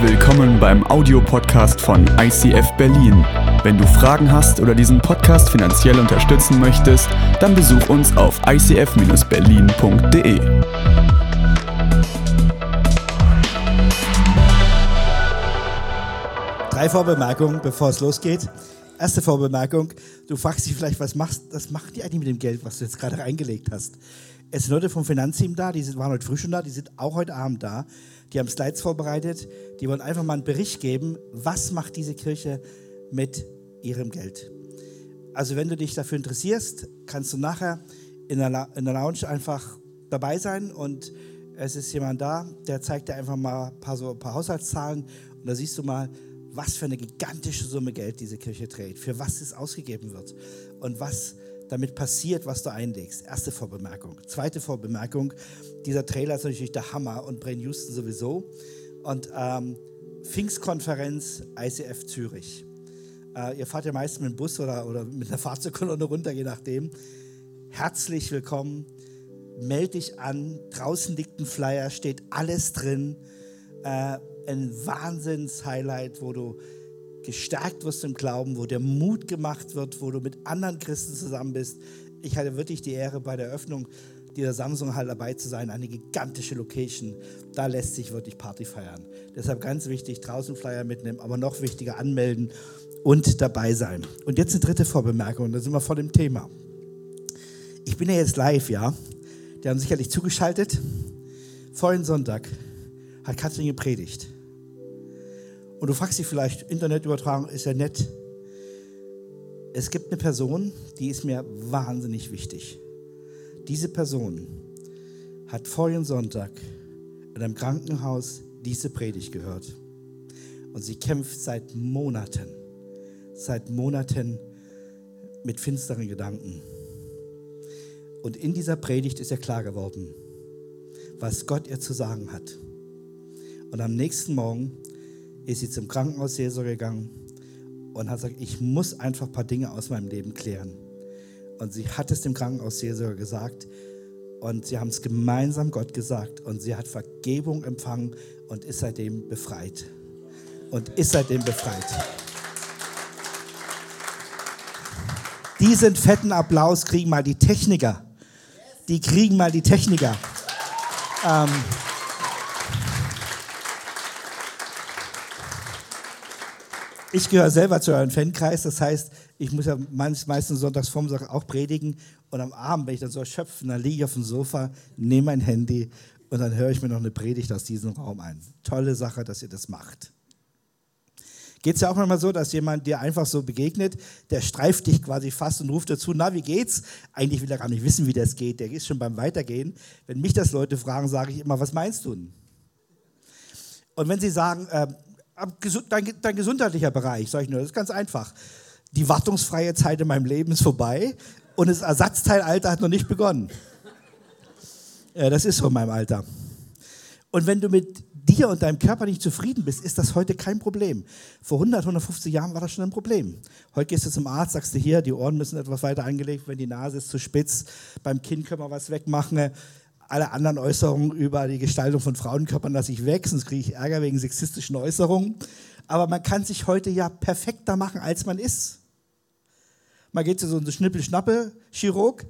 Willkommen beim Audiopodcast von ICF Berlin. Wenn du Fragen hast oder diesen Podcast finanziell unterstützen möchtest, dann besuch uns auf icf-berlin.de. Drei Vorbemerkungen, bevor es losgeht. Erste Vorbemerkung, du fragst dich vielleicht, was machst, was machen die eigentlich mit dem Geld, was du jetzt gerade reingelegt hast? Es sind Leute vom Finanzteam da, die waren heute früh schon da, die sind auch heute Abend da. Die haben Slides vorbereitet, die wollen einfach mal einen Bericht geben, was macht diese Kirche mit ihrem Geld. Also wenn du dich dafür interessierst, kannst du nachher in der, in der Lounge einfach dabei sein und es ist jemand da, der zeigt dir einfach mal ein paar, so ein paar Haushaltszahlen und da siehst du mal, was für eine gigantische Summe Geld diese Kirche trägt, für was es ausgegeben wird und was damit passiert, was du einlegst. Erste Vorbemerkung. Zweite Vorbemerkung, dieser Trailer ist natürlich der Hammer und Brain Houston sowieso. Und ähm, Pfingstkonferenz ICF Zürich. Äh, ihr fahrt ja meist mit dem Bus oder, oder mit einer Fahrzeugkolonne runter, je nachdem. Herzlich willkommen. Meld dich an. Draußen liegt ein Flyer, steht alles drin. Äh, ein Wahnsinns-Highlight, wo du gestärkt wirst im Glauben, wo dir Mut gemacht wird, wo du mit anderen Christen zusammen bist. Ich hatte wirklich die Ehre, bei der Eröffnung dieser Samsung-Halle dabei zu sein. Eine gigantische Location. Da lässt sich wirklich Party feiern. Deshalb ganz wichtig, draußen Flyer mitnehmen, aber noch wichtiger anmelden und dabei sein. Und jetzt eine dritte Vorbemerkung, da sind wir vor dem Thema. Ich bin ja jetzt live, ja. Die haben sicherlich zugeschaltet. Vorhin Sonntag hat Katrin gepredigt. Und du fragst dich vielleicht, Internetübertragung ist ja nett. Es gibt eine Person, die ist mir wahnsinnig wichtig. Diese Person hat vorigen Sonntag in einem Krankenhaus diese Predigt gehört. Und sie kämpft seit Monaten, seit Monaten mit finsteren Gedanken. Und in dieser Predigt ist ihr klar geworden, was Gott ihr zu sagen hat. Und am nächsten Morgen ist sie zum Krankenhausseelsorger gegangen und hat gesagt, ich muss einfach ein paar Dinge aus meinem Leben klären. Und sie hat es dem Krankenhausseelsorger gesagt und sie haben es gemeinsam Gott gesagt und sie hat Vergebung empfangen und ist seitdem befreit. Und ist seitdem befreit. Diesen fetten Applaus kriegen mal die Techniker. Die kriegen mal die Techniker. Ähm, ich gehöre selber zu eurem Fankreis, das heißt, ich muss ja meistens sonntags Vormittag auch predigen und am Abend, wenn ich dann so erschöpft, dann liege ich auf dem Sofa, nehme mein Handy und dann höre ich mir noch eine Predigt aus diesem Raum ein. Tolle Sache, dass ihr das macht. Geht es ja auch manchmal so, dass jemand dir einfach so begegnet, der streift dich quasi fast und ruft dazu, na, wie geht's? Eigentlich will er gar nicht wissen, wie das geht, der ist schon beim Weitergehen. Wenn mich das Leute fragen, sage ich immer, was meinst du? Und wenn sie sagen, äh, dein, dein gesundheitlicher Bereich, sage ich nur, das ist ganz einfach. Die wartungsfreie Zeit in meinem Leben ist vorbei und das Ersatzteilalter hat noch nicht begonnen. Ja, das ist so in meinem Alter. Und wenn du mit dir und deinem Körper nicht zufrieden bist, ist das heute kein Problem. Vor 100, 150 Jahren war das schon ein Problem. Heute gehst du zum Arzt, sagst du hier, die Ohren müssen etwas weiter angelegt werden, die Nase ist zu spitz, beim Kinn können wir was wegmachen alle anderen Äußerungen über die Gestaltung von Frauenkörpern lasse ich weg, sonst kriege ich Ärger wegen sexistischen Äußerungen. Aber man kann sich heute ja perfekter machen, als man ist. Man geht zu so einem Schnippel-Schnappel-Chirurg.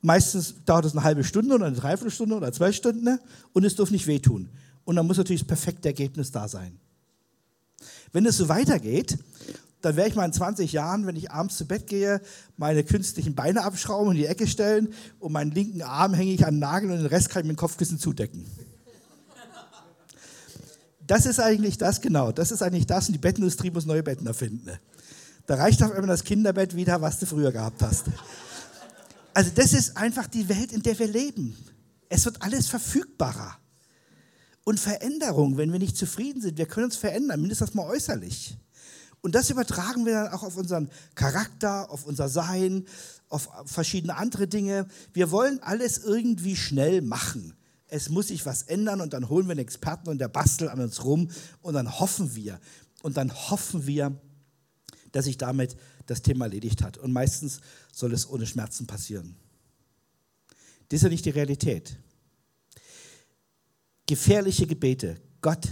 Meistens dauert es eine halbe Stunde oder eine Dreiviertelstunde oder zwei Stunden ne? und es darf nicht wehtun. Und dann muss natürlich das perfekte Ergebnis da sein. Wenn es so weitergeht, dann werde ich mal in 20 Jahren, wenn ich abends zu Bett gehe, meine künstlichen Beine abschrauben, in die Ecke stellen und meinen linken Arm hänge ich an den Nagel und den Rest kann ich mit dem Kopfkissen zudecken. Das ist eigentlich das, genau. Das ist eigentlich das und die Bettindustrie muss neue Betten erfinden. Da reicht auch immer das Kinderbett wieder, was du früher gehabt hast. Also das ist einfach die Welt, in der wir leben. Es wird alles verfügbarer. Und Veränderung, wenn wir nicht zufrieden sind, wir können uns verändern, mindestens mal äußerlich. Und das übertragen wir dann auch auf unseren Charakter, auf unser Sein, auf verschiedene andere Dinge. Wir wollen alles irgendwie schnell machen. Es muss sich was ändern und dann holen wir einen Experten und der bastelt an uns rum und dann hoffen wir. Und dann hoffen wir, dass sich damit das Thema erledigt hat. Und meistens soll es ohne Schmerzen passieren. Das ist ja nicht die Realität. Gefährliche Gebete. Gott,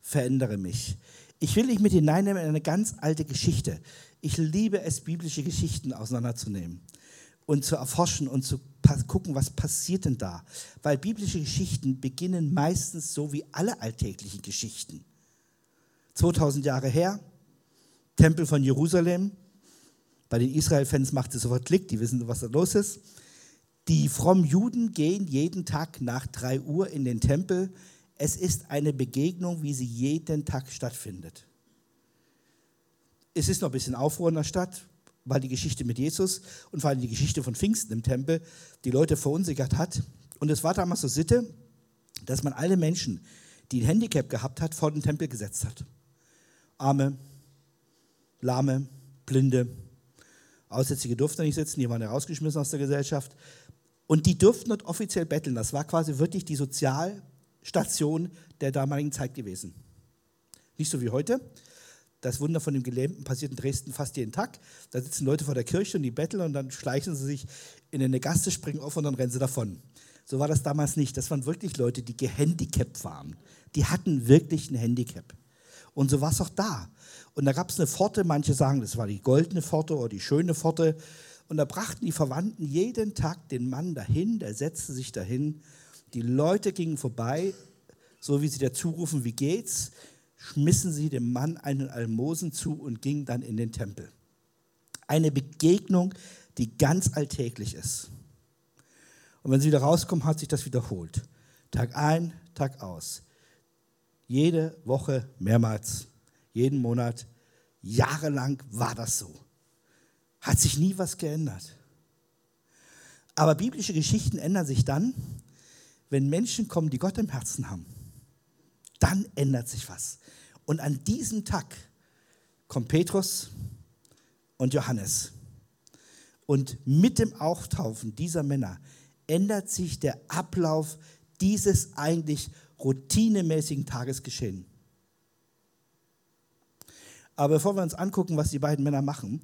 verändere mich. Ich will dich mit hineinnehmen in eine ganz alte Geschichte. Ich liebe es, biblische Geschichten auseinanderzunehmen und zu erforschen und zu gucken, was passiert denn da. Weil biblische Geschichten beginnen meistens so wie alle alltäglichen Geschichten. 2000 Jahre her, Tempel von Jerusalem. Bei den Israel-Fans macht es sofort Klick, die wissen, was da los ist. Die frommen Juden gehen jeden Tag nach 3 Uhr in den Tempel. Es ist eine Begegnung, wie sie jeden Tag stattfindet. Es ist noch ein bisschen Aufruhr in der Stadt, weil die Geschichte mit Jesus und vor allem die Geschichte von Pfingsten im Tempel die Leute verunsichert hat. Und es war damals so Sitte, dass man alle Menschen, die ein Handicap gehabt hat, vor den Tempel gesetzt hat. Arme, Lahme, Blinde, Aussätzige durften nicht sitzen, die waren ja rausgeschmissen aus der Gesellschaft. Und die durften dort offiziell betteln. Das war quasi wirklich die Sozialstation der damaligen Zeit gewesen. Nicht so wie heute. Das Wunder von dem Gelähmten passiert in Dresden fast jeden Tag. Da sitzen Leute vor der Kirche und die betteln und dann schleichen sie sich in eine Gasse, springen auf und dann rennen sie davon. So war das damals nicht. Das waren wirklich Leute, die gehandicapt waren. Die hatten wirklich ein Handicap. Und so war es auch da. Und da gab es eine Pforte, manche sagen, das war die goldene Pforte oder die schöne Pforte. Und da brachten die Verwandten jeden Tag den Mann dahin, der setzte sich dahin. Die Leute gingen vorbei, so wie sie da zurufen, wie geht's? Schmissen sie dem Mann einen Almosen zu und gingen dann in den Tempel. Eine Begegnung, die ganz alltäglich ist. Und wenn sie wieder rauskommen, hat sich das wiederholt. Tag ein, Tag aus. Jede Woche mehrmals, jeden Monat, jahrelang war das so. Hat sich nie was geändert. Aber biblische Geschichten ändern sich dann, wenn Menschen kommen, die Gott im Herzen haben. Dann ändert sich was. Und an diesem Tag kommt Petrus und Johannes. Und mit dem Auftaufen dieser Männer ändert sich der Ablauf dieses eigentlich routinemäßigen Tagesgeschehen. Aber bevor wir uns angucken, was die beiden Männer machen,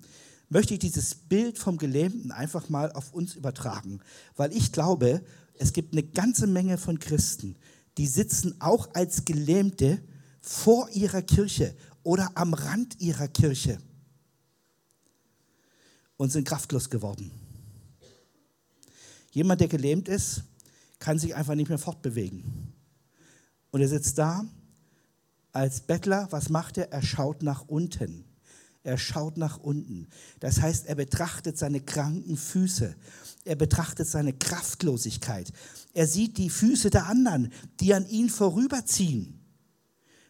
möchte ich dieses Bild vom Gelähmten einfach mal auf uns übertragen, weil ich glaube, es gibt eine ganze Menge von Christen, die sitzen auch als Gelähmte vor ihrer Kirche oder am Rand ihrer Kirche und sind kraftlos geworden. Jemand, der gelähmt ist, kann sich einfach nicht mehr fortbewegen. Und er sitzt da als Bettler. Was macht er? Er schaut nach unten. Er schaut nach unten. Das heißt, er betrachtet seine kranken Füße. Er betrachtet seine Kraftlosigkeit. Er sieht die Füße der anderen, die an ihn vorüberziehen.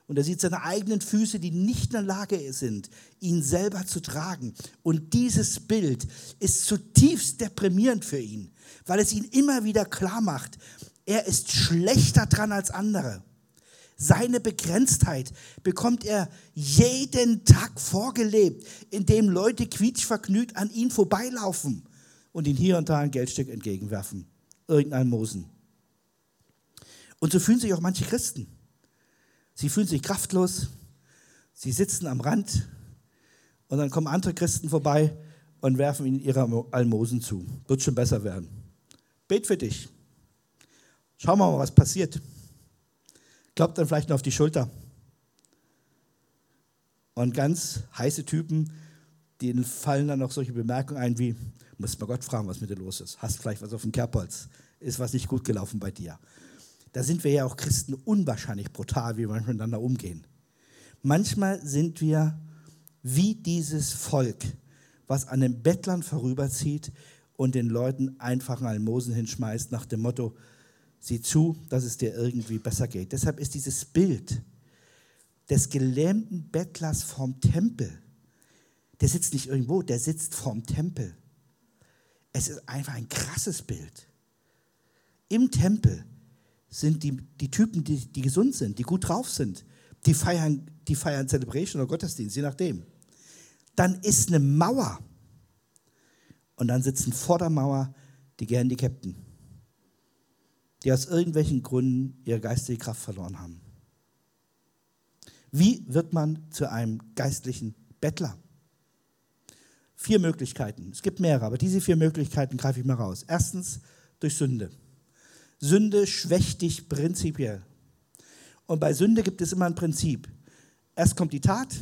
Und er sieht seine eigenen Füße, die nicht in der Lage sind, ihn selber zu tragen. Und dieses Bild ist zutiefst deprimierend für ihn, weil es ihn immer wieder klar macht, er ist schlechter dran als andere. Seine Begrenztheit bekommt er jeden Tag vorgelebt, indem Leute quietschvergnügt an ihn vorbeilaufen und ihn hier und da ein Geldstück entgegenwerfen. Irgendein Mosen. Und so fühlen sich auch manche Christen. Sie fühlen sich kraftlos, sie sitzen am Rand und dann kommen andere Christen vorbei und werfen ihnen ihre Almosen zu. Wird schon besser werden. Bet für dich. Schauen wir mal, was passiert. Kloppt dann vielleicht noch auf die Schulter. Und ganz heiße Typen, denen fallen dann noch solche Bemerkungen ein wie, muss mal Gott fragen, was mit dir los ist. Hast vielleicht was auf dem Kerbholz? Ist was nicht gut gelaufen bei dir? Da sind wir ja auch Christen unwahrscheinlich brutal, wie wir miteinander umgehen. Manchmal sind wir wie dieses Volk, was an den Bettlern vorüberzieht und den Leuten einfach einen Almosen hinschmeißt nach dem Motto, Sieh zu, dass es dir irgendwie besser geht. Deshalb ist dieses Bild des gelähmten Bettlers vorm Tempel, der sitzt nicht irgendwo, der sitzt vorm Tempel. Es ist einfach ein krasses Bild. Im Tempel sind die, die Typen, die, die gesund sind, die gut drauf sind, die feiern, die feiern Celebration oder Gottesdienst, je nachdem. Dann ist eine Mauer. Und dann sitzen vor der Mauer die Gehandicapten die aus irgendwelchen Gründen ihre geistige Kraft verloren haben. Wie wird man zu einem geistlichen Bettler? Vier Möglichkeiten. Es gibt mehrere, aber diese vier Möglichkeiten greife ich mal raus. Erstens durch Sünde. Sünde schwächt dich prinzipiell. Und bei Sünde gibt es immer ein Prinzip. Erst kommt die Tat,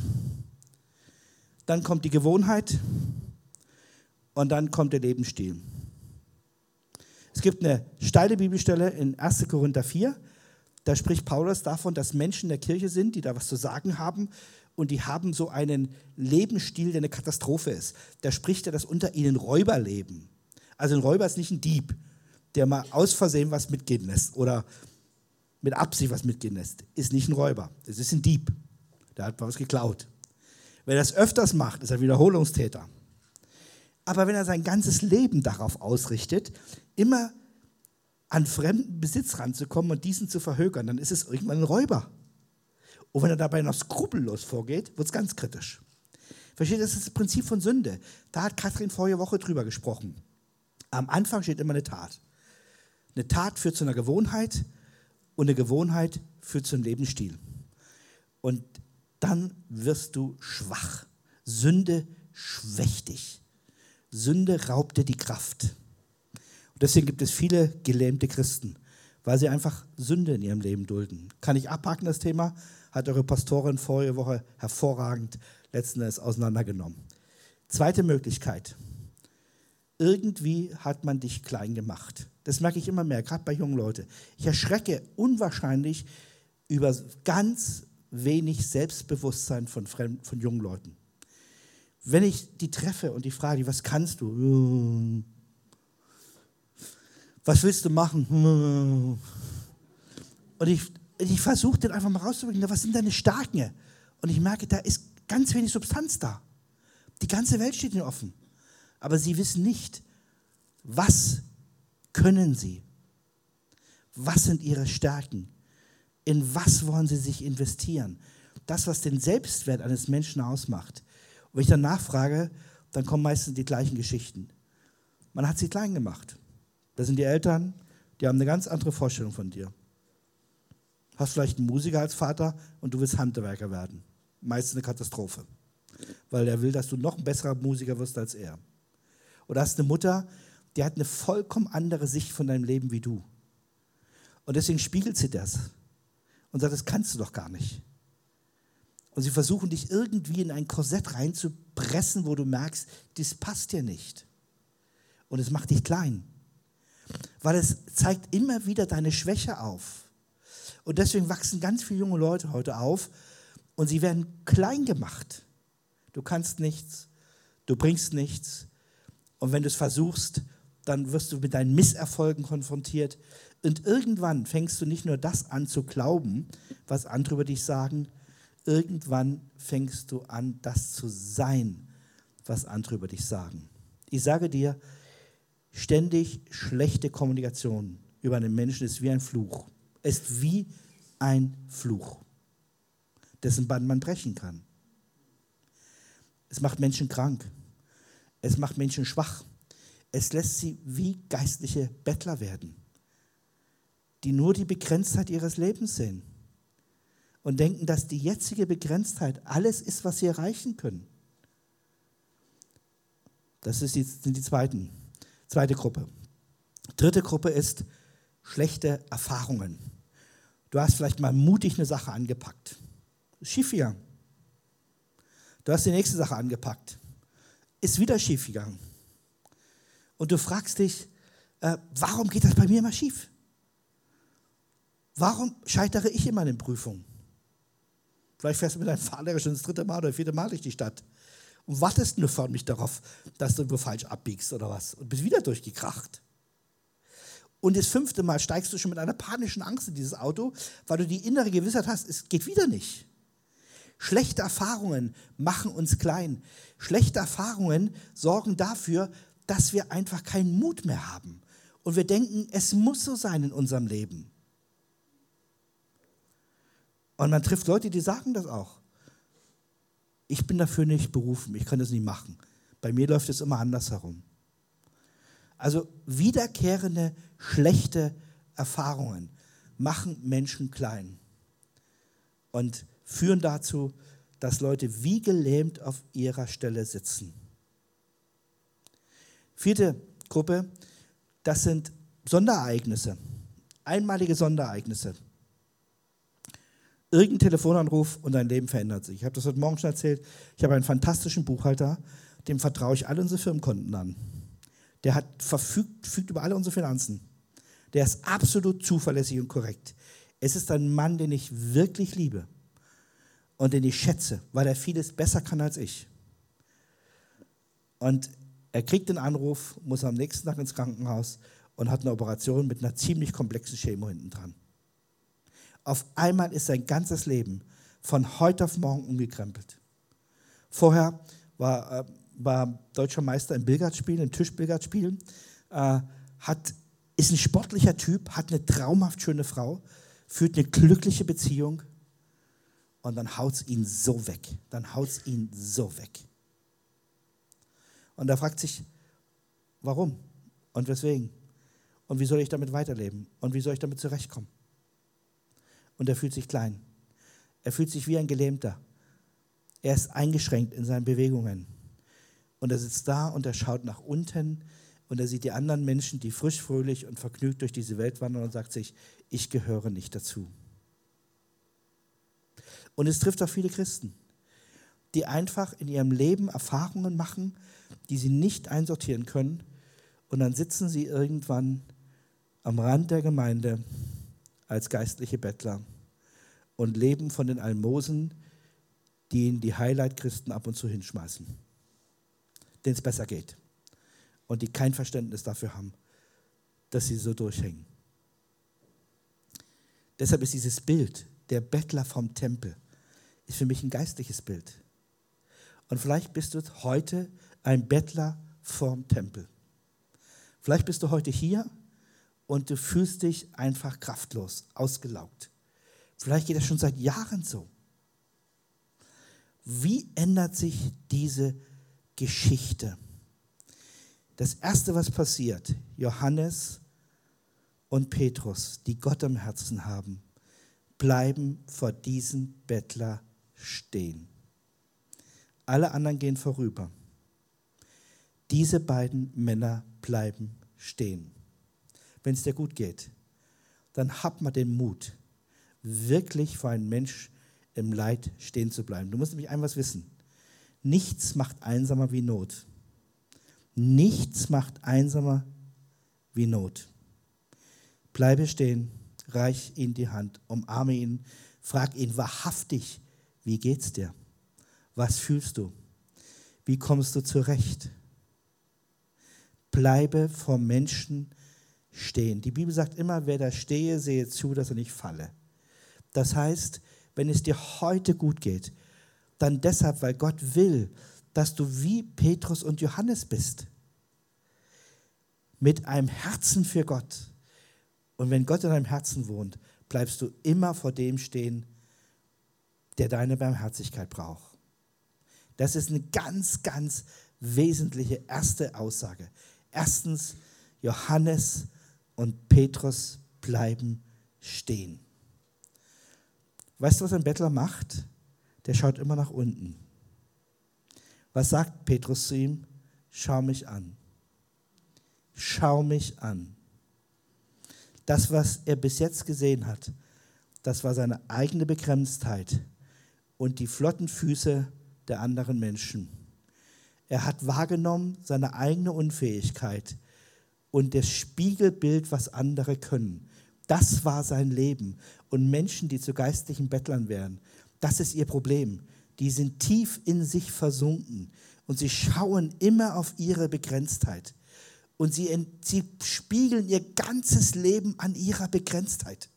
dann kommt die Gewohnheit und dann kommt der Lebensstil. Es gibt eine steile Bibelstelle in 1. Korinther 4, da spricht Paulus davon, dass Menschen der Kirche sind, die da was zu sagen haben und die haben so einen Lebensstil, der eine Katastrophe ist. Da spricht er, dass unter ihnen Räuber leben. Also ein Räuber ist nicht ein Dieb, der mal aus Versehen was mitgehen lässt oder mit Absicht was mitgehen lässt. Ist nicht ein Räuber, das ist ein Dieb. Der hat mal was geklaut. Wenn er das öfters macht, ist er Wiederholungstäter. Aber wenn er sein ganzes Leben darauf ausrichtet, immer an fremden Besitz ranzukommen und diesen zu verhökern, dann ist es irgendwann ein Räuber. Und wenn er dabei noch skrupellos vorgeht, wird es ganz kritisch. Versteht, das ist das Prinzip von Sünde. Da hat Kathrin vorige Woche drüber gesprochen. Am Anfang steht immer eine Tat. Eine Tat führt zu einer Gewohnheit und eine Gewohnheit führt zu einem Lebensstil. Und dann wirst du schwach. Sünde schwächt dich. Sünde raubt dir die Kraft. Und deswegen gibt es viele gelähmte Christen, weil sie einfach Sünde in ihrem Leben dulden. Kann ich abhaken das Thema? Hat eure Pastorin vorige Woche hervorragend letzten Endes auseinandergenommen. Zweite Möglichkeit. Irgendwie hat man dich klein gemacht. Das merke ich immer mehr, gerade bei jungen Leuten. Ich erschrecke unwahrscheinlich über ganz wenig Selbstbewusstsein von, Fremd, von jungen Leuten. Wenn ich die treffe und die frage, was kannst du? Was willst du machen? Und ich, ich versuche den einfach mal rauszubringen, was sind deine Stärken? Und ich merke, da ist ganz wenig Substanz da. Die ganze Welt steht ihnen offen. Aber sie wissen nicht, was können sie? Was sind ihre Stärken? In was wollen sie sich investieren? Das, was den Selbstwert eines Menschen ausmacht. Und wenn ich dann nachfrage, dann kommen meistens die gleichen Geschichten. Man hat sie klein gemacht. Das sind die Eltern, die haben eine ganz andere Vorstellung von dir. Hast vielleicht einen Musiker als Vater und du willst Handwerker werden. Meistens eine Katastrophe. Weil er will, dass du noch ein besserer Musiker wirst als er. Oder hast eine Mutter, die hat eine vollkommen andere Sicht von deinem Leben wie du. Und deswegen spiegelt sie das und sagt, das kannst du doch gar nicht. Und sie versuchen dich irgendwie in ein Korsett reinzupressen, wo du merkst, das passt dir nicht. Und es macht dich klein weil es zeigt immer wieder deine Schwäche auf. Und deswegen wachsen ganz viele junge Leute heute auf und sie werden klein gemacht. Du kannst nichts, du bringst nichts. Und wenn du es versuchst, dann wirst du mit deinen Misserfolgen konfrontiert. Und irgendwann fängst du nicht nur das an zu glauben, was andere über dich sagen, irgendwann fängst du an, das zu sein, was andere über dich sagen. Ich sage dir, Ständig schlechte Kommunikation über einen Menschen ist wie ein Fluch. Ist wie ein Fluch, dessen Band man brechen kann. Es macht Menschen krank. Es macht Menschen schwach. Es lässt sie wie geistliche Bettler werden, die nur die Begrenztheit ihres Lebens sehen und denken, dass die jetzige Begrenztheit alles ist, was sie erreichen können. Das sind die zweiten. Zweite Gruppe. Dritte Gruppe ist schlechte Erfahrungen. Du hast vielleicht mal mutig eine Sache angepackt. Schiefgegangen. Du hast die nächste Sache angepackt. Ist wieder schiefgegangen. Und du fragst dich, äh, warum geht das bei mir immer schief? Warum scheitere ich immer in den Prüfungen? Vielleicht fährst du mit deinem Fahrlehrer schon das dritte Mal oder vierte Mal durch die Stadt und wartest nur förmlich darauf, dass du irgendwo falsch abbiegst oder was und bist wieder durchgekracht. Und das fünfte Mal steigst du schon mit einer panischen Angst in dieses Auto, weil du die innere Gewissheit hast, es geht wieder nicht. Schlechte Erfahrungen machen uns klein. Schlechte Erfahrungen sorgen dafür, dass wir einfach keinen Mut mehr haben. Und wir denken, es muss so sein in unserem Leben. Und man trifft Leute, die sagen das auch ich bin dafür nicht berufen, ich kann das nicht machen. Bei mir läuft es immer andersherum. Also wiederkehrende schlechte Erfahrungen machen Menschen klein und führen dazu, dass Leute wie gelähmt auf ihrer Stelle sitzen. Vierte Gruppe, das sind Sonderereignisse, einmalige Sonderereignisse. Irgendein Telefonanruf und dein Leben verändert sich. Ich habe das heute Morgen schon erzählt. Ich habe einen fantastischen Buchhalter, dem vertraue ich alle unsere Firmenkonten an. Der hat verfügt, verfügt über alle unsere Finanzen. Der ist absolut zuverlässig und korrekt. Es ist ein Mann, den ich wirklich liebe und den ich schätze, weil er vieles besser kann als ich. Und er kriegt den Anruf, muss am nächsten Tag ins Krankenhaus und hat eine Operation mit einer ziemlich komplexen Chemo hinten dran. Auf einmal ist sein ganzes Leben von heute auf morgen umgekrempelt. Vorher war, äh, war deutscher Meister im Billardspielen, im Tischbillardspielen, äh, hat, ist ein sportlicher Typ, hat eine traumhaft schöne Frau, führt eine glückliche Beziehung und dann haut es ihn so weg. Dann haut es ihn so weg. Und er fragt sich, warum und weswegen? Und wie soll ich damit weiterleben? Und wie soll ich damit zurechtkommen? Und er fühlt sich klein. Er fühlt sich wie ein Gelähmter. Er ist eingeschränkt in seinen Bewegungen. Und er sitzt da und er schaut nach unten und er sieht die anderen Menschen, die frisch, fröhlich und vergnügt durch diese Welt wandern und sagt sich, ich gehöre nicht dazu. Und es trifft auch viele Christen, die einfach in ihrem Leben Erfahrungen machen, die sie nicht einsortieren können. Und dann sitzen sie irgendwann am Rand der Gemeinde als geistliche Bettler und leben von den Almosen, die ihnen die Highlight-Christen ab und zu hinschmeißen, denen es besser geht und die kein Verständnis dafür haben, dass sie so durchhängen. Deshalb ist dieses Bild, der Bettler vom Tempel, ist für mich ein geistliches Bild. Und vielleicht bist du heute ein Bettler vorm Tempel. Vielleicht bist du heute hier und du fühlst dich einfach kraftlos, ausgelaugt. Vielleicht geht das schon seit Jahren so. Wie ändert sich diese Geschichte? Das Erste, was passiert, Johannes und Petrus, die Gott am Herzen haben, bleiben vor diesem Bettler stehen. Alle anderen gehen vorüber. Diese beiden Männer bleiben stehen. Wenn es dir gut geht, dann hab mal den Mut, wirklich vor einem Mensch im Leid stehen zu bleiben. Du musst nämlich ein was wissen. Nichts macht einsamer wie Not. Nichts macht einsamer wie Not. Bleibe stehen, reich ihm die Hand, umarme ihn, frag ihn wahrhaftig, wie geht's dir? Was fühlst du? Wie kommst du zurecht? Bleibe vor Menschen stehen. Die Bibel sagt immer, wer da stehe, sehe zu, dass er nicht falle. Das heißt, wenn es dir heute gut geht, dann deshalb, weil Gott will, dass du wie Petrus und Johannes bist. Mit einem Herzen für Gott. Und wenn Gott in deinem Herzen wohnt, bleibst du immer vor dem stehen, der deine Barmherzigkeit braucht. Das ist eine ganz, ganz wesentliche erste Aussage. Erstens, Johannes und Petrus bleiben stehen. Weißt du, was ein Bettler macht? Der schaut immer nach unten. Was sagt Petrus zu ihm? Schau mich an. Schau mich an. Das, was er bis jetzt gesehen hat, das war seine eigene Begrenztheit und die flotten Füße der anderen Menschen. Er hat wahrgenommen seine eigene Unfähigkeit und das Spiegelbild, was andere können. Das war sein Leben. Und Menschen, die zu geistlichen Bettlern werden, das ist ihr Problem. Die sind tief in sich versunken und sie schauen immer auf ihre Begrenztheit. Und sie, sie spiegeln ihr ganzes Leben an ihrer Begrenztheit.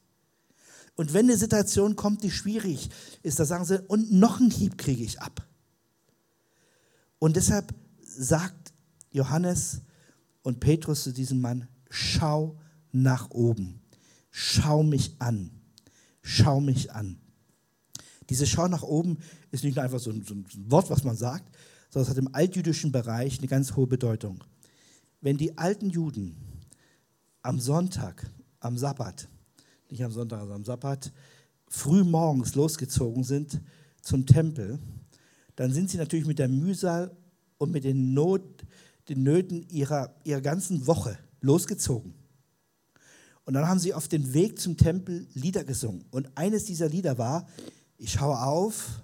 Und wenn eine Situation kommt, die schwierig ist, da sagen sie, und noch einen Hieb kriege ich ab. Und deshalb sagt Johannes und Petrus zu diesem Mann, schau nach oben, schau mich an, schau mich an. Diese Schau nach oben ist nicht nur einfach so ein, so ein Wort, was man sagt, sondern es hat im altjüdischen Bereich eine ganz hohe Bedeutung. Wenn die alten Juden am Sonntag, am Sabbat, nicht am Sonntag, sondern am Sabbat, früh morgens losgezogen sind zum Tempel, dann sind sie natürlich mit der Mühsal und mit den, Not, den Nöten ihrer, ihrer ganzen Woche losgezogen. Und dann haben sie auf dem Weg zum Tempel Lieder gesungen. Und eines dieser Lieder war, ich schaue auf,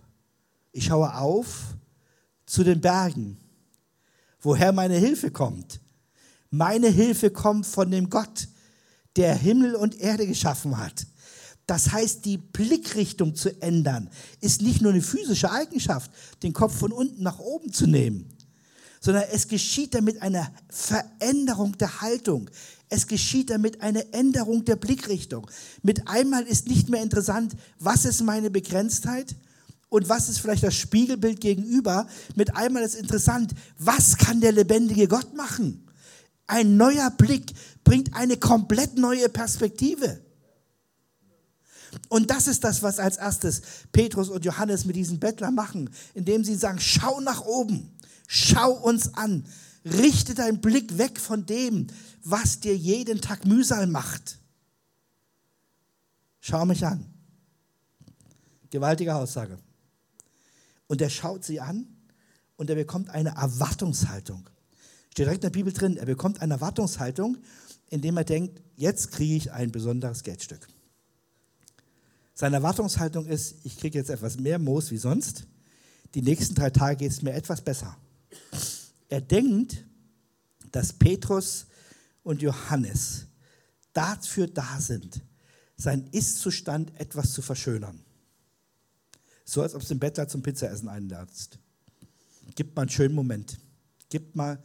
ich schaue auf zu den Bergen, woher meine Hilfe kommt. Meine Hilfe kommt von dem Gott, der Himmel und Erde geschaffen hat. Das heißt, die Blickrichtung zu ändern, ist nicht nur eine physische Eigenschaft, den Kopf von unten nach oben zu nehmen, sondern es geschieht damit eine Veränderung der Haltung. Es geschieht damit eine Änderung der Blickrichtung. Mit einmal ist nicht mehr interessant, was ist meine Begrenztheit und was ist vielleicht das Spiegelbild gegenüber. Mit einmal ist interessant, was kann der lebendige Gott machen? Ein neuer Blick bringt eine komplett neue Perspektive. Und das ist das, was als erstes Petrus und Johannes mit diesen Bettler machen, indem sie sagen, schau nach oben, schau uns an, richte deinen Blick weg von dem, was dir jeden Tag Mühsal macht. Schau mich an. Gewaltige Aussage. Und er schaut sie an und er bekommt eine Erwartungshaltung. Steht direkt in der Bibel drin, er bekommt eine Erwartungshaltung, indem er denkt, jetzt kriege ich ein besonderes Geldstück. Seine Erwartungshaltung ist, ich kriege jetzt etwas mehr Moos wie sonst. Die nächsten drei Tage geht es mir etwas besser. Er denkt, dass Petrus und Johannes dafür da sind, seinen Ist-Zustand etwas zu verschönern. So als ob es den Bettler zum Pizzaessen einladest. Gib mal einen schönen Moment. Gib mal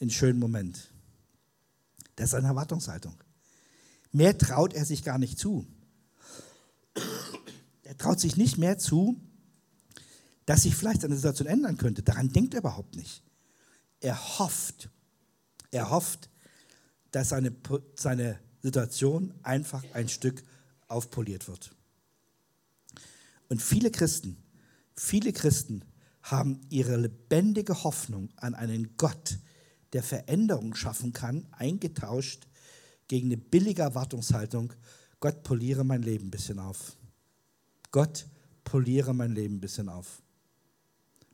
einen schönen Moment. Das ist eine Erwartungshaltung. Mehr traut er sich gar nicht zu. Er traut sich nicht mehr zu, dass sich vielleicht seine Situation ändern könnte. Daran denkt er überhaupt nicht. Er hofft, er hofft, dass seine, seine Situation einfach ein Stück aufpoliert wird. Und viele Christen, viele Christen haben ihre lebendige Hoffnung an einen Gott, der Veränderung schaffen kann, eingetauscht gegen eine billige Erwartungshaltung, Gott poliere mein Leben ein bisschen auf. Gott poliere mein Leben ein bisschen auf.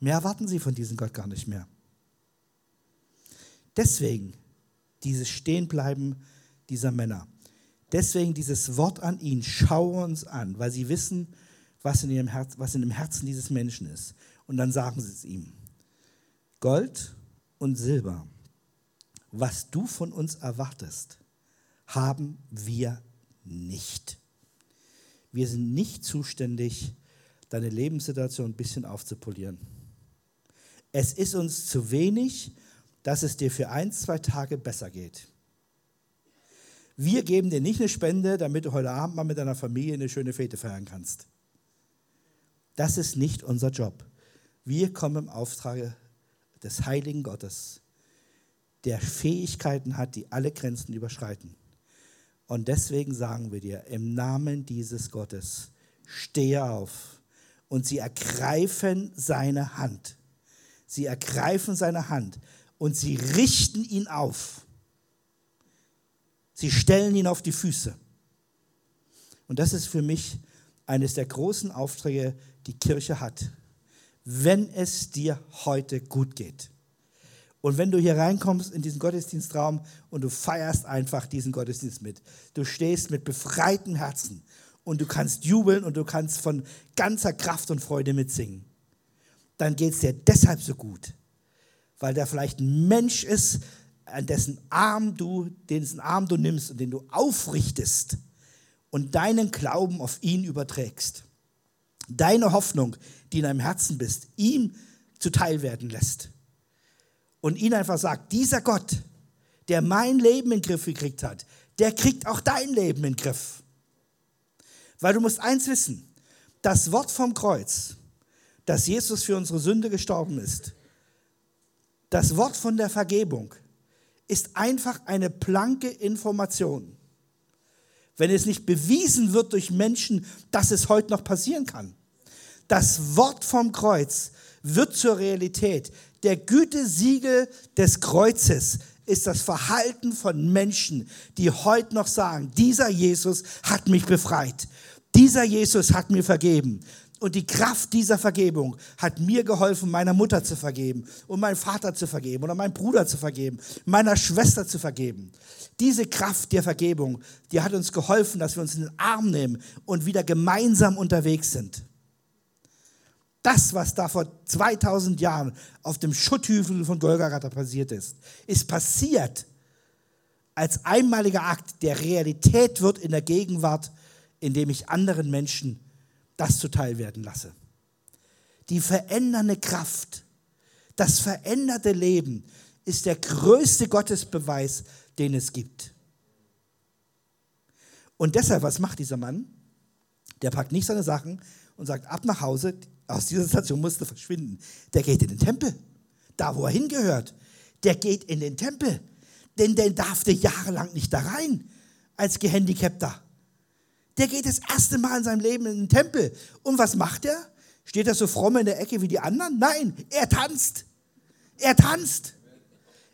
Mehr erwarten sie von diesem Gott gar nicht mehr. Deswegen dieses Stehenbleiben dieser Männer. Deswegen dieses Wort an ihn, schaue uns an, weil sie wissen, was in, ihrem Herz, was in dem Herzen dieses Menschen ist. Und dann sagen sie es ihm. Gold und Silber, was du von uns erwartest, haben wir nicht. Wir sind nicht zuständig, deine Lebenssituation ein bisschen aufzupolieren. Es ist uns zu wenig, dass es dir für ein, zwei Tage besser geht. Wir geben dir nicht eine Spende, damit du heute Abend mal mit deiner Familie eine schöne Fete feiern kannst. Das ist nicht unser Job. Wir kommen im Auftrag des heiligen Gottes, der Fähigkeiten hat, die alle Grenzen überschreiten. Und deswegen sagen wir dir, im Namen dieses Gottes, stehe auf. Und sie ergreifen seine Hand. Sie ergreifen seine Hand und sie richten ihn auf. Sie stellen ihn auf die Füße. Und das ist für mich eines der großen Aufträge, die Kirche hat. Wenn es dir heute gut geht. Und wenn du hier reinkommst in diesen Gottesdienstraum und du feierst einfach diesen Gottesdienst mit, du stehst mit befreitem Herzen und du kannst jubeln und du kannst von ganzer Kraft und Freude mitsingen, dann geht es dir deshalb so gut, weil da vielleicht ein Mensch ist, an dessen Arm du, dessen Arm du nimmst und den du aufrichtest und deinen Glauben auf ihn überträgst. Deine Hoffnung, die in deinem Herzen bist, ihm zuteil werden lässt und ihn einfach sagt, dieser Gott, der mein Leben in den Griff gekriegt hat, der kriegt auch dein Leben in den Griff. Weil du musst eins wissen, das Wort vom Kreuz, dass Jesus für unsere Sünde gestorben ist, das Wort von der Vergebung ist einfach eine blanke Information. Wenn es nicht bewiesen wird durch Menschen, dass es heute noch passieren kann. Das Wort vom Kreuz wird zur Realität. Der Gütesiegel des Kreuzes ist das Verhalten von Menschen, die heute noch sagen, dieser Jesus hat mich befreit. Dieser Jesus hat mir vergeben. Und die Kraft dieser Vergebung hat mir geholfen, meiner Mutter zu vergeben und meinem Vater zu vergeben oder meinem Bruder zu vergeben, meiner Schwester zu vergeben. Diese Kraft der Vergebung, die hat uns geholfen, dass wir uns in den Arm nehmen und wieder gemeinsam unterwegs sind. Das, was da vor 2000 Jahren auf dem Schutthügel von Golgatha passiert ist, ist passiert als einmaliger Akt, der Realität wird in der Gegenwart, indem ich anderen Menschen das zuteil werden lasse. Die verändernde Kraft, das veränderte Leben ist der größte Gottesbeweis, den es gibt. Und deshalb, was macht dieser Mann? Der packt nicht seine Sachen und sagt, ab nach Hause, aus dieser Station musste verschwinden. Der geht in den Tempel, da wo er hingehört. Der geht in den Tempel, denn der darf der jahrelang nicht da rein als Gehandicapter. Der geht das erste Mal in seinem Leben in den Tempel. Und was macht er? Steht er so fromm in der Ecke wie die anderen? Nein, er tanzt. Er tanzt.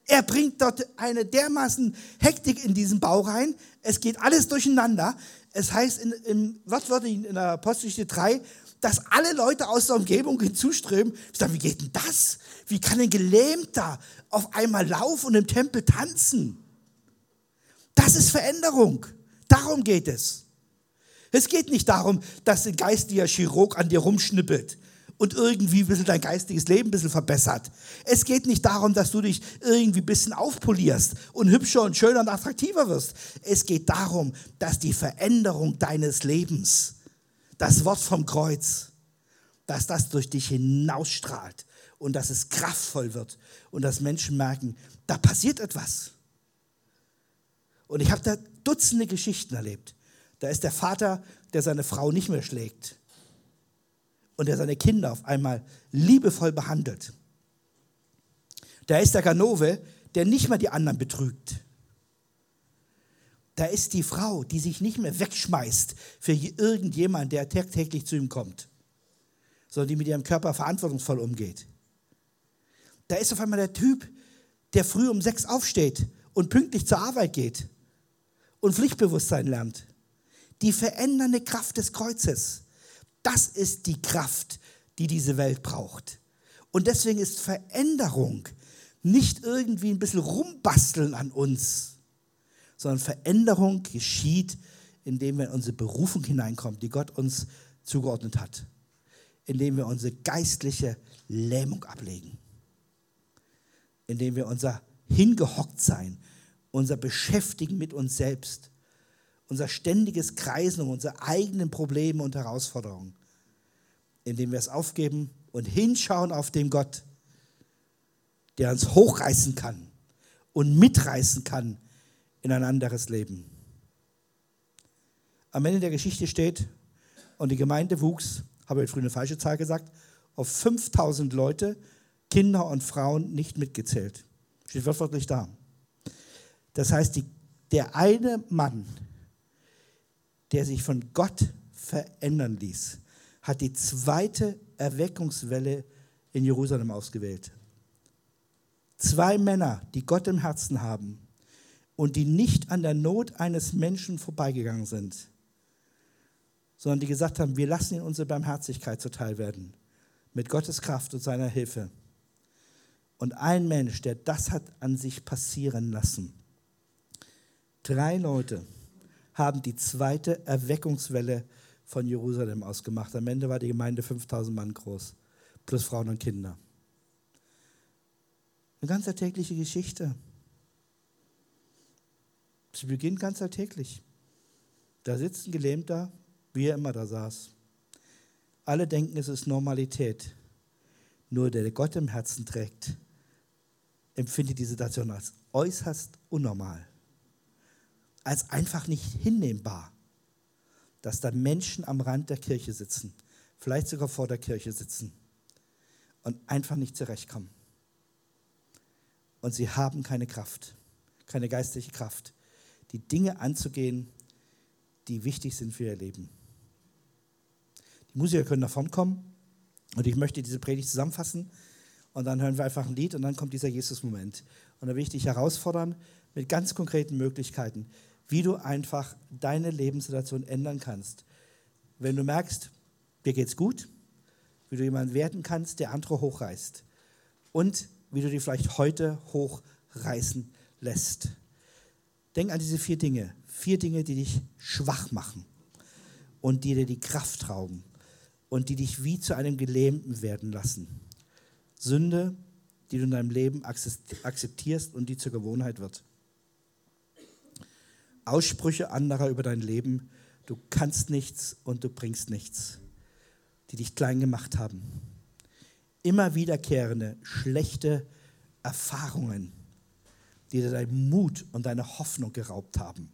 Er bringt dort eine dermaßen Hektik in diesen Bau rein. Es geht alles durcheinander. Es heißt in, im Wortwörtlichen in der Apostelgeschichte 3, dass alle Leute aus der Umgebung hinzuströmen. Ich sage, wie geht denn das? Wie kann ein Gelähmter auf einmal laufen und im Tempel tanzen? Das ist Veränderung. Darum geht es. Es geht nicht darum, dass ein geistiger Chirurg an dir rumschnippelt und irgendwie ein bisschen dein geistiges Leben ein bisschen verbessert. Es geht nicht darum, dass du dich irgendwie ein bisschen aufpolierst und hübscher und schöner und attraktiver wirst. Es geht darum, dass die Veränderung deines Lebens, das Wort vom Kreuz, dass das durch dich hinausstrahlt und dass es kraftvoll wird und dass Menschen merken, da passiert etwas. Und ich habe da Dutzende Geschichten erlebt. Da ist der Vater, der seine Frau nicht mehr schlägt und der seine Kinder auf einmal liebevoll behandelt. Da ist der Ganove, der nicht mehr die anderen betrügt. Da ist die Frau, die sich nicht mehr wegschmeißt für irgendjemand, der täglich zu ihm kommt, sondern die mit ihrem Körper verantwortungsvoll umgeht. Da ist auf einmal der Typ, der früh um sechs aufsteht und pünktlich zur Arbeit geht und Pflichtbewusstsein lernt. Die verändernde Kraft des Kreuzes. Das ist die Kraft, die diese Welt braucht. Und deswegen ist Veränderung nicht irgendwie ein bisschen rumbasteln an uns, sondern Veränderung geschieht, indem wir in unsere Berufung hineinkommen, die Gott uns zugeordnet hat, indem wir unsere geistliche Lähmung ablegen, indem wir unser Hingehocktsein, unser Beschäftigen mit uns selbst unser ständiges Kreisen um unsere eigenen Probleme und Herausforderungen, indem wir es aufgeben und hinschauen auf den Gott, der uns hochreißen kann und mitreißen kann in ein anderes Leben. Am Ende der Geschichte steht, und die Gemeinde wuchs, habe ich früher eine falsche Zahl gesagt, auf 5000 Leute, Kinder und Frauen nicht mitgezählt. Steht wörtlich da. Das heißt, die, der eine Mann, der sich von Gott verändern ließ, hat die zweite Erweckungswelle in Jerusalem ausgewählt. Zwei Männer, die Gott im Herzen haben und die nicht an der Not eines Menschen vorbeigegangen sind, sondern die gesagt haben, wir lassen ihn unsere Barmherzigkeit zuteil werden, mit Gottes Kraft und seiner Hilfe. Und ein Mensch, der das hat an sich passieren lassen. Drei Leute haben die zweite Erweckungswelle von Jerusalem ausgemacht. Am Ende war die Gemeinde 5000 Mann groß, plus Frauen und Kinder. Eine ganz alltägliche Geschichte. Sie beginnt ganz alltäglich. Da sitzt ein Gelähmter, wie er immer da saß. Alle denken, es ist Normalität. Nur der, der Gott im Herzen trägt, empfindet die Situation als äußerst unnormal als einfach nicht hinnehmbar, dass da Menschen am Rand der Kirche sitzen, vielleicht sogar vor der Kirche sitzen und einfach nicht zurechtkommen. Und sie haben keine Kraft, keine geistliche Kraft, die Dinge anzugehen, die wichtig sind für ihr Leben. Die Musiker können nach vorn kommen und ich möchte diese Predigt zusammenfassen und dann hören wir einfach ein Lied und dann kommt dieser Jesus-Moment. Und da will ich dich herausfordern mit ganz konkreten Möglichkeiten, wie du einfach deine Lebenssituation ändern kannst. Wenn du merkst, dir geht's gut, wie du jemand werden kannst, der andere hochreißt. Und wie du dich vielleicht heute hochreißen lässt. Denk an diese vier Dinge. Vier Dinge, die dich schwach machen und die dir die Kraft rauben und die dich wie zu einem Gelähmten werden lassen. Sünde, die du in deinem Leben akzeptierst und die zur Gewohnheit wird. Aussprüche anderer über dein Leben, du kannst nichts und du bringst nichts, die dich klein gemacht haben. Immer wiederkehrende schlechte Erfahrungen, die dir deinen Mut und deine Hoffnung geraubt haben.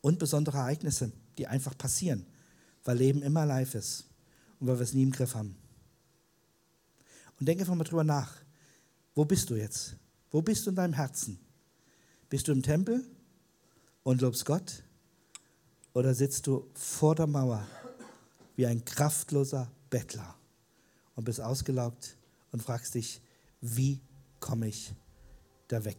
Und besondere Ereignisse, die einfach passieren, weil Leben immer live ist und weil wir es nie im Griff haben. Und denke einfach mal drüber nach. Wo bist du jetzt? Wo bist du in deinem Herzen? Bist du im Tempel und lobst Gott? Oder sitzt du vor der Mauer wie ein kraftloser Bettler und bist ausgelaugt und fragst dich, wie komme ich da weg?